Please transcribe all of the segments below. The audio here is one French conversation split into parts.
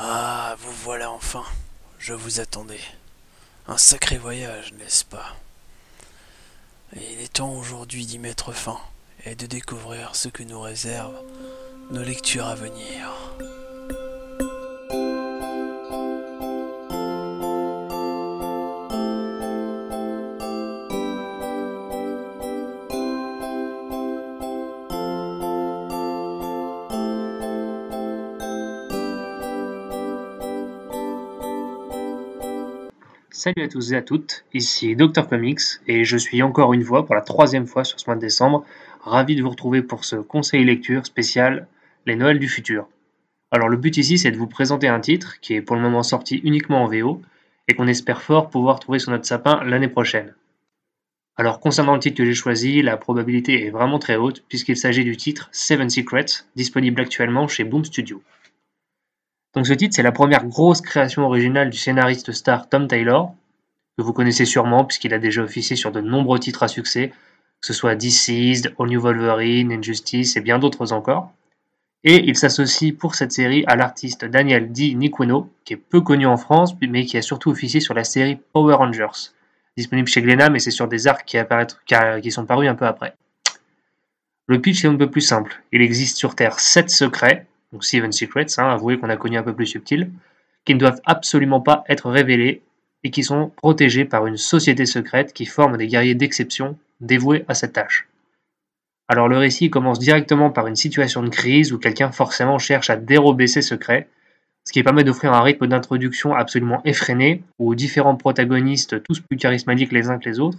Ah, vous voilà enfin. Je vous attendais. Un sacré voyage, n'est-ce pas? Il est temps aujourd'hui d'y mettre fin et de découvrir ce que nous réservent nos lectures à venir. Salut à tous et à toutes, ici Dr Comics et je suis encore une fois pour la troisième fois sur ce mois de décembre ravi de vous retrouver pour ce conseil lecture spécial Les Noëls du futur. Alors le but ici c'est de vous présenter un titre qui est pour le moment sorti uniquement en VO et qu'on espère fort pouvoir trouver sur notre sapin l'année prochaine. Alors concernant le titre que j'ai choisi, la probabilité est vraiment très haute puisqu'il s'agit du titre Seven Secrets disponible actuellement chez Boom Studio. Donc ce titre, c'est la première grosse création originale du scénariste star Tom Taylor, que vous connaissez sûrement puisqu'il a déjà officié sur de nombreux titres à succès, que ce soit Deceased, All New Wolverine, Injustice et bien d'autres encore. Et il s'associe pour cette série à l'artiste Daniel D. Nicueno, qui est peu connu en France, mais qui a surtout officié sur la série Power Rangers, disponible chez Glénat, mais c'est sur des arcs qui, qui sont parus un peu après. Le pitch est un peu plus simple. Il existe sur Terre 7 secrets, donc Seven Secrets, hein, avouez qu'on a connu un peu plus subtil, qui ne doivent absolument pas être révélés et qui sont protégés par une société secrète qui forme des guerriers d'exception dévoués à cette tâche. Alors le récit commence directement par une situation de crise où quelqu'un forcément cherche à dérober ses secrets, ce qui permet d'offrir un rythme d'introduction absolument effréné, où différents protagonistes, tous plus charismatiques les uns que les autres,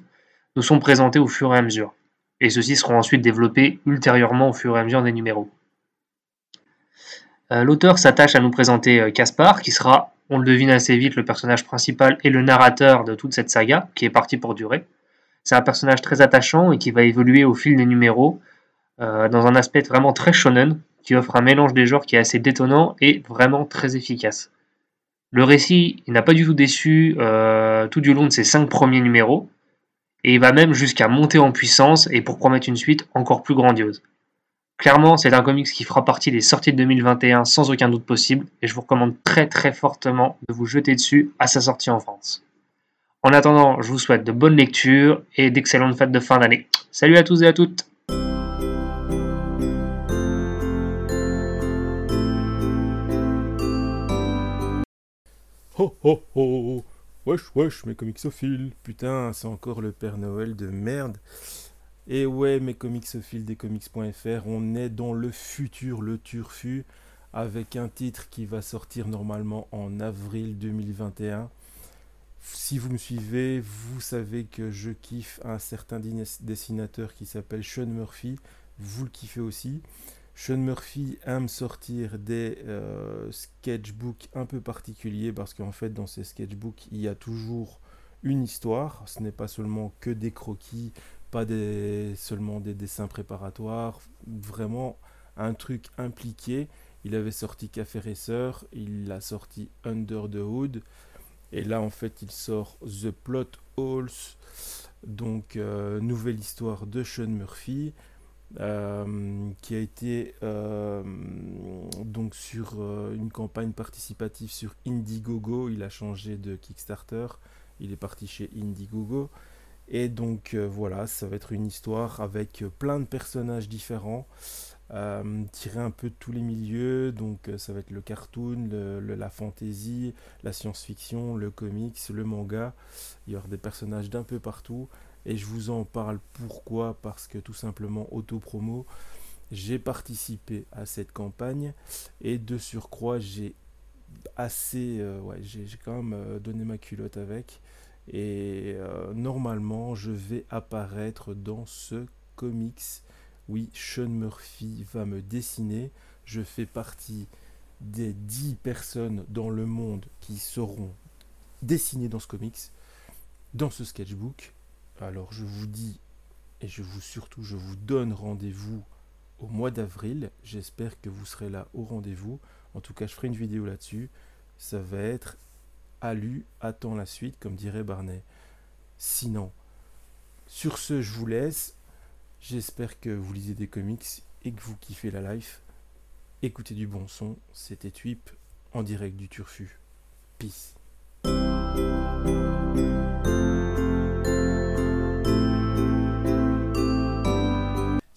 nous sont présentés au fur et à mesure. Et ceux-ci seront ensuite développés ultérieurement au fur et à mesure des numéros. Euh, l'auteur s'attache à nous présenter euh, Caspar, qui sera, on le devine assez vite, le personnage principal et le narrateur de toute cette saga, qui est parti pour durer. C'est un personnage très attachant et qui va évoluer au fil des numéros, euh, dans un aspect vraiment très shonen, qui offre un mélange des genres qui est assez détonnant et vraiment très efficace. Le récit, n'a pas du tout déçu tout du long de ses cinq premiers numéros, et il va même jusqu'à monter en puissance et pour promettre une suite encore plus grandiose. Clairement, c'est un comics qui fera partie des sorties de 2021 sans aucun doute possible, et je vous recommande très très fortement de vous jeter dessus à sa sortie en France. En attendant, je vous souhaite de bonnes lectures et d'excellentes fêtes de fin d'année. Salut à tous et à toutes Ho ho ho Wesh wesh mes comicsophiles Putain, c'est encore le Père Noël de merde et ouais, mes comicsophiles des comics.fr, on est dans le futur, le turfu, avec un titre qui va sortir normalement en avril 2021. Si vous me suivez, vous savez que je kiffe un certain dessinateur qui s'appelle Sean Murphy. Vous le kiffez aussi. Sean Murphy aime sortir des euh, sketchbooks un peu particuliers parce qu'en fait, dans ces sketchbooks, il y a toujours une histoire. Ce n'est pas seulement que des croquis pas seulement des dessins préparatoires, vraiment un truc impliqué. Il avait sorti Café Racer, il a sorti Under the Hood, et là en fait il sort The Plot Holes, donc euh, nouvelle histoire de Sean Murphy. Euh, qui a été euh, donc sur une campagne participative sur Indiegogo. Il a changé de Kickstarter. Il est parti chez Indiegogo. Et donc euh, voilà, ça va être une histoire avec euh, plein de personnages différents, euh, tirés un peu de tous les milieux. Donc ça va être le cartoon, la fantasy, la science-fiction, le comics, le manga. Il y aura des personnages d'un peu partout. Et je vous en parle pourquoi? Parce que tout simplement, auto-promo, j'ai participé à cette campagne. Et de surcroît, j'ai assez... ouais, j'ai quand même donné ma culotte avec. Et euh, normalement, je vais apparaître dans ce comics. Oui, Sean Murphy va me dessiner. Je fais partie des 10 personnes dans le monde qui seront dessinées dans ce comics, dans ce sketchbook. Alors je vous dis, et je vous surtout, je vous donne rendez-vous au mois d'avril. J'espère que vous serez là au rendez-vous. En tout cas, je ferai une vidéo là-dessus. Ça va être a lu, attend la suite, comme dirait Barnet. Sinon, sur ce, je vous laisse. J'espère que vous lisez des comics et que vous kiffez la life. Écoutez du bon son, c'était Twip. en direct du Turfu. Peace.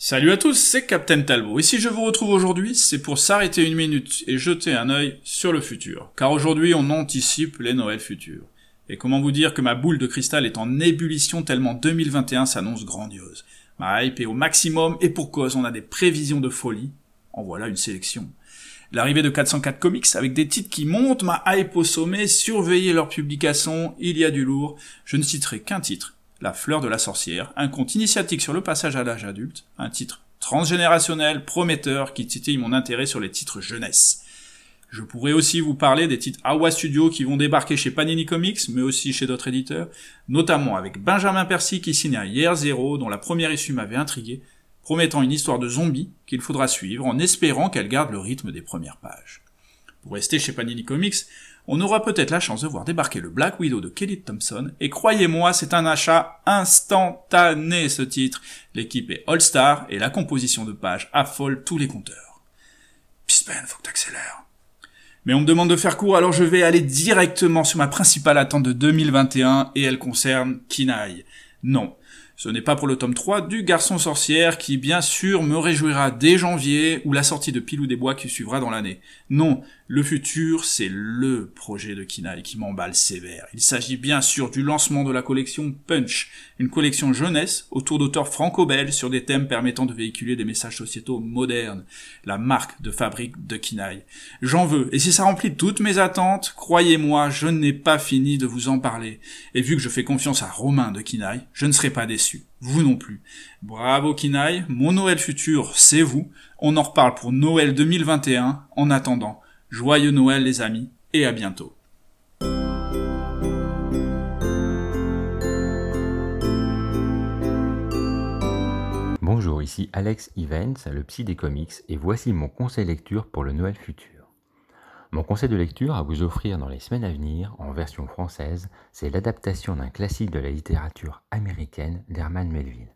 Salut à tous, c'est Captain Talbot. Et si je vous retrouve aujourd'hui, c'est pour s'arrêter une minute et jeter un œil sur le futur. Car aujourd'hui, on anticipe les Noëls futurs. Et comment vous dire que ma boule de cristal est en ébullition tellement 2021 s'annonce grandiose. Ma hype est au maximum et pour cause, on a des prévisions de folie. En voilà une sélection. L'arrivée de 404 Comics avec des titres qui montent ma hype au sommet, surveillez leur publication, il y a du lourd. Je ne citerai qu'un titre, La fleur de la sorcière, un conte initiatique sur le passage à l'âge adulte, un titre transgénérationnel, prometteur, qui titille mon intérêt sur les titres jeunesse. Je pourrais aussi vous parler des titres Awa Studio qui vont débarquer chez Panini Comics, mais aussi chez d'autres éditeurs, notamment avec Benjamin Percy qui signe un Year Zero, dont la première issue m'avait intrigué, promettant une histoire de zombies qu'il faudra suivre en espérant qu'elle garde le rythme des premières pages. Pour rester chez Panini Comics, on aura peut-être la chance de voir débarquer le Black Widow de Kelly Thompson, et croyez-moi, c'est un achat instantané ce titre. L'équipe est All-Star, et la composition de pages affole tous les compteurs. Pispen, faut que t'accélères. Mais on me demande de faire court, alors je vais aller directement sur ma principale attente de 2021, et elle concerne Kinaï. Non, ce n'est pas pour le tome 3 du Garçon Sorcière qui bien sûr me réjouira dès janvier ou la sortie de Pilou des Bois qui suivra dans l'année. Non, le futur, c'est LE projet de Kinaï qui m'emballe sévère. Il s'agit bien sûr du lancement de la collection Punch, une collection jeunesse autour d'auteurs franco-belges sur des thèmes permettant de véhiculer des messages sociétaux modernes. La marque de fabrique de Kinaï. J'en veux, et si ça remplit toutes mes attentes, croyez-moi, je n'ai pas fini de vous en parler. Et vu que je fais confiance à Romain de Kinaï, je ne serai pas déçu. Vous non plus. Bravo Kinaï, mon Noël futur, c'est vous. On en reparle pour Noël 2021. En attendant, Joyeux Noël les amis, et à bientôt. Bonjour, ici Alex Evans, le psy des comics, et voici mon conseil lecture pour le Noël futur. Mon conseil de lecture à vous offrir dans les semaines à venir, en version française, c'est l'adaptation d'un classique de la littérature américaine d'Herman Melville.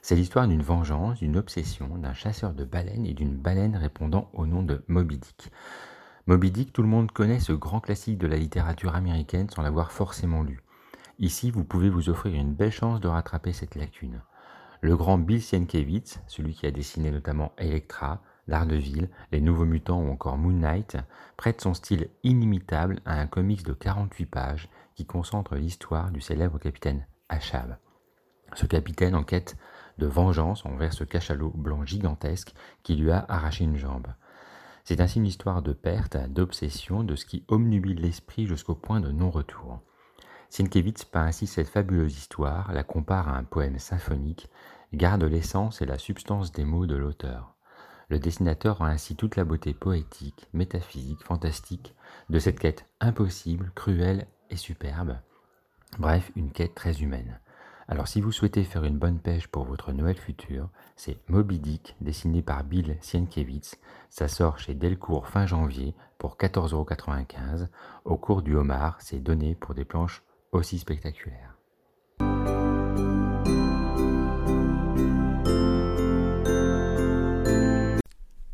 C'est l'histoire d'une vengeance, d'une obsession, d'un chasseur de baleines et d'une baleine répondant au nom de Moby Dick. Moby Dick, tout le monde connaît ce grand classique de la littérature américaine sans l'avoir forcément lu. Ici, vous pouvez vous offrir une belle chance de rattraper cette lacune. Le grand Bill Sienkiewicz, celui qui a dessiné notamment Electra, Daredevil, Les Nouveaux Mutants ou encore Moon Knight, prête son style inimitable à un comics de 48 pages qui concentre l'histoire du célèbre capitaine Achab. Ce capitaine en quête de vengeance envers ce cachalot blanc gigantesque qui lui a arraché une jambe. C'est ainsi une histoire de perte, d'obsession, de ce qui omnubile l'esprit jusqu'au point de non-retour. Sienkiewicz peint ainsi cette fabuleuse histoire, la compare à un poème symphonique, garde l'essence et la substance des mots de l'auteur. Le dessinateur rend ainsi toute la beauté poétique, métaphysique, fantastique de cette quête impossible, cruelle et superbe. Bref, une quête très humaine. Alors si vous souhaitez faire une bonne pêche pour votre Noël futur, c'est Moby Dick, dessiné par Bill Sienkiewicz. Ça sort chez Delcourt fin janvier pour 14,95€. Au cours du homard, c'est donné pour des planches aussi spectaculaires.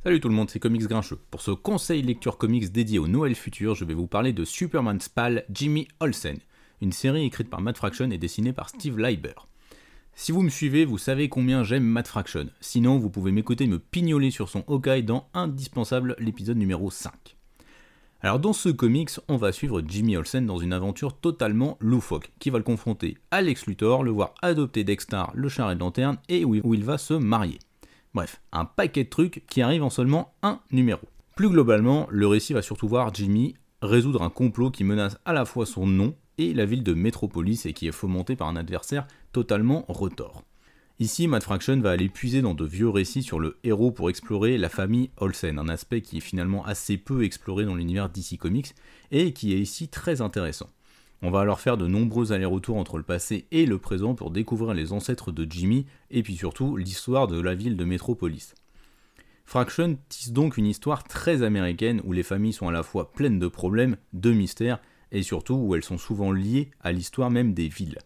Salut tout le monde, c'est Comics Grincheux. Pour ce conseil lecture comics dédié au Noël futur, je vais vous parler de Superman's pal Jimmy Olsen, une série écrite par Matt Fraction et dessinée par Steve Leiber. Si vous me suivez, vous savez combien j'aime Matt Fraction. Sinon, vous pouvez m'écouter me pignoler sur son Hawkeye dans Indispensable, l'épisode numéro 5. Alors dans ce comics, on va suivre Jimmy Olsen dans une aventure totalement loufoque, qui va le confronter à Lex Luthor, le voir adopter Dexter, le charret de lanterne, et où il va se marier. Bref, un paquet de trucs qui arrivent en seulement un numéro. Plus globalement, le récit va surtout voir Jimmy résoudre un complot qui menace à la fois son nom et la ville de Metropolis et qui est fomenté par un adversaire totalement retors. Ici, Matt Fraction va aller puiser dans de vieux récits sur le héros pour explorer la famille Olsen, un aspect qui est finalement assez peu exploré dans l'univers DC Comics et qui est ici très intéressant. On va alors faire de nombreux allers-retours entre le passé et le présent pour découvrir les ancêtres de Jimmy et puis surtout l'histoire de la ville de Metropolis. Fraction tisse donc une histoire très américaine où les familles sont à la fois pleines de problèmes, de mystères et surtout où elles sont souvent liées à l'histoire même des villes.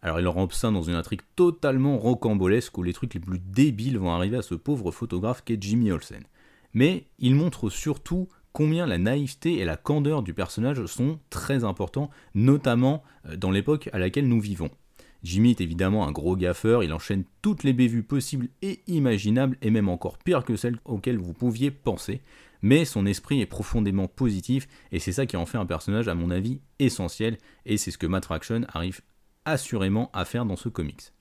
Alors il rampe ça dans une intrigue totalement rocambolesque où les trucs les plus débiles vont arriver à ce pauvre photographe qu'est Jimmy Olsen. Mais il montre surtout combien la naïveté et la candeur du personnage sont très importants, notamment euh, dans l'époque à laquelle nous vivons. Jimmy est évidemment un gros gaffeur, il enchaîne toutes les bévues possibles et imaginables, et même encore pire que celles auxquelles vous pouviez penser, mais son esprit est profondément positif, et c'est ça qui en fait un personnage, à mon avis, essentiel, et c'est ce que Matt Fraction arrive assurément à faire dans ce comics.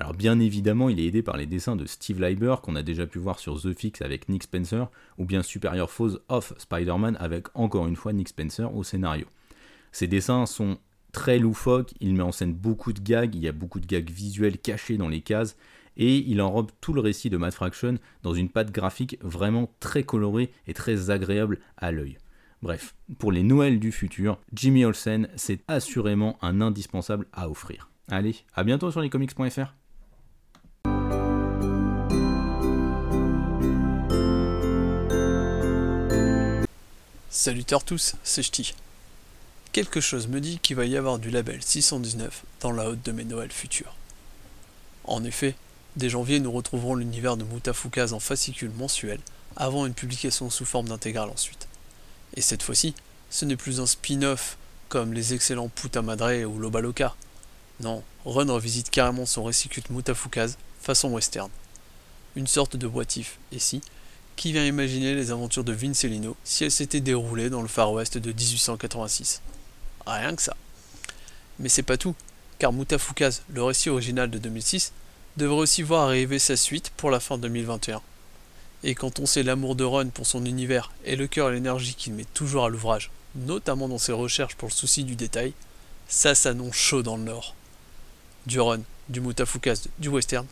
Alors bien évidemment, il est aidé par les dessins de Steve Leiber qu'on a déjà pu voir sur The Fix avec Nick Spencer, ou bien Superior Foes of Spider-Man avec encore une fois Nick Spencer au scénario. Ces dessins sont très loufoques, il met en scène beaucoup de gags, il y a beaucoup de gags visuels cachés dans les cases, et il enrobe tout le récit de Mad Fraction dans une patte graphique vraiment très colorée et très agréable à l'œil. Bref, pour les Noëls du futur, Jimmy Olsen, c'est assurément un indispensable à offrir. Allez, à bientôt sur lescomics.fr. Saluteurs tous, c'est Ch'ti. Quelque chose me dit qu'il va y avoir du label 619 dans la haute de mes Noëls futurs. En effet, dès janvier, nous retrouverons l'univers de Mutafukaz en fascicule mensuel, avant une publication sous forme d'intégrale ensuite. Et cette fois-ci, ce n'est plus un spin-off comme les excellents Puta Madre ou Lobaloka. Non, Run revisite carrément son récit Mutafukaz façon western. Une sorte de boitif, et si, qui vient imaginer les aventures de Vincelino si elles s'étaient déroulées dans le Far West de 1886 Rien que ça. Mais c'est pas tout, car Mutafukaz, le récit original de 2006, devrait aussi voir arriver sa suite pour la fin 2021. Et quand on sait l'amour de Run pour son univers et le cœur et l'énergie qu'il met toujours à l'ouvrage, notamment dans ses recherches pour le souci du détail, ça s'annonce chaud dans le Nord. Du Run, du Mutafukaz, du western.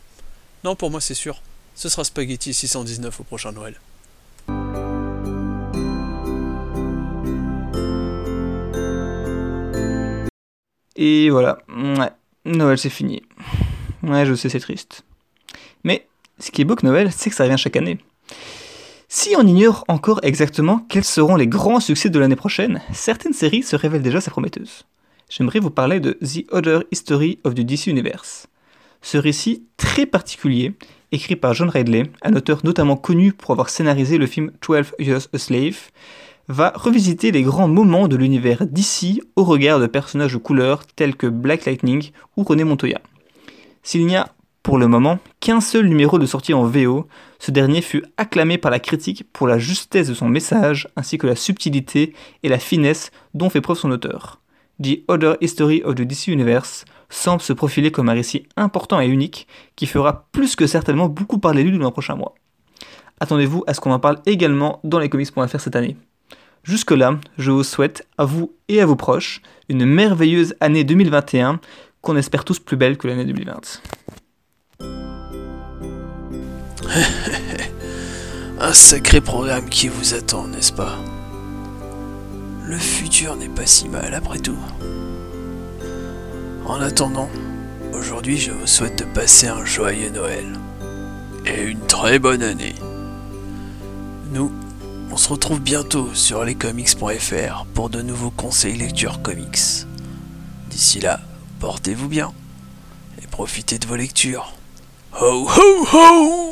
Non, pour moi c'est sûr, ce sera Spaghetti 619 au prochain Noël. Et voilà, ouais, Noël c'est fini. Ouais, je sais, c'est triste. Mais ce qui est beau que Noël, c'est que ça revient chaque année. Si on ignore encore exactement quels seront les grands succès de l'année prochaine, certaines séries se révèlent déjà assez prometteuses. J'aimerais vous parler de The Other History of the DC Universe. Ce récit très particulier, écrit par John Ridley, un auteur notamment connu pour avoir scénarisé le film 12 Years a Slave, va revisiter les grands moments de l'univers DC au regard de personnages de couleur tels que Black Lightning ou René Montoya. S'il n'y a pour le moment qu'un seul numéro de sortie en VO, ce dernier fut acclamé par la critique pour la justesse de son message ainsi que la subtilité et la finesse dont fait preuve son auteur. The Other History of the DC Universe semble se profiler comme un récit important et unique qui fera plus que certainement beaucoup parler de lui dans les prochains mois. Attendez-vous à ce qu'on en parle également dans les comics.fr cette année. Jusque-là, je vous souhaite à vous et à vos proches une merveilleuse année 2021 qu'on espère tous plus belle que l'année 2020. Un sacré programme qui vous attend, n'est-ce pas? Le futur n'est pas si mal après tout. En attendant, aujourd'hui je vous souhaite de passer un joyeux Noël et une très bonne année. Nous, on se retrouve bientôt sur lescomics.fr pour de nouveaux conseils lecture comics. D'ici là, portez-vous bien et profitez de vos lectures. Ho ho ho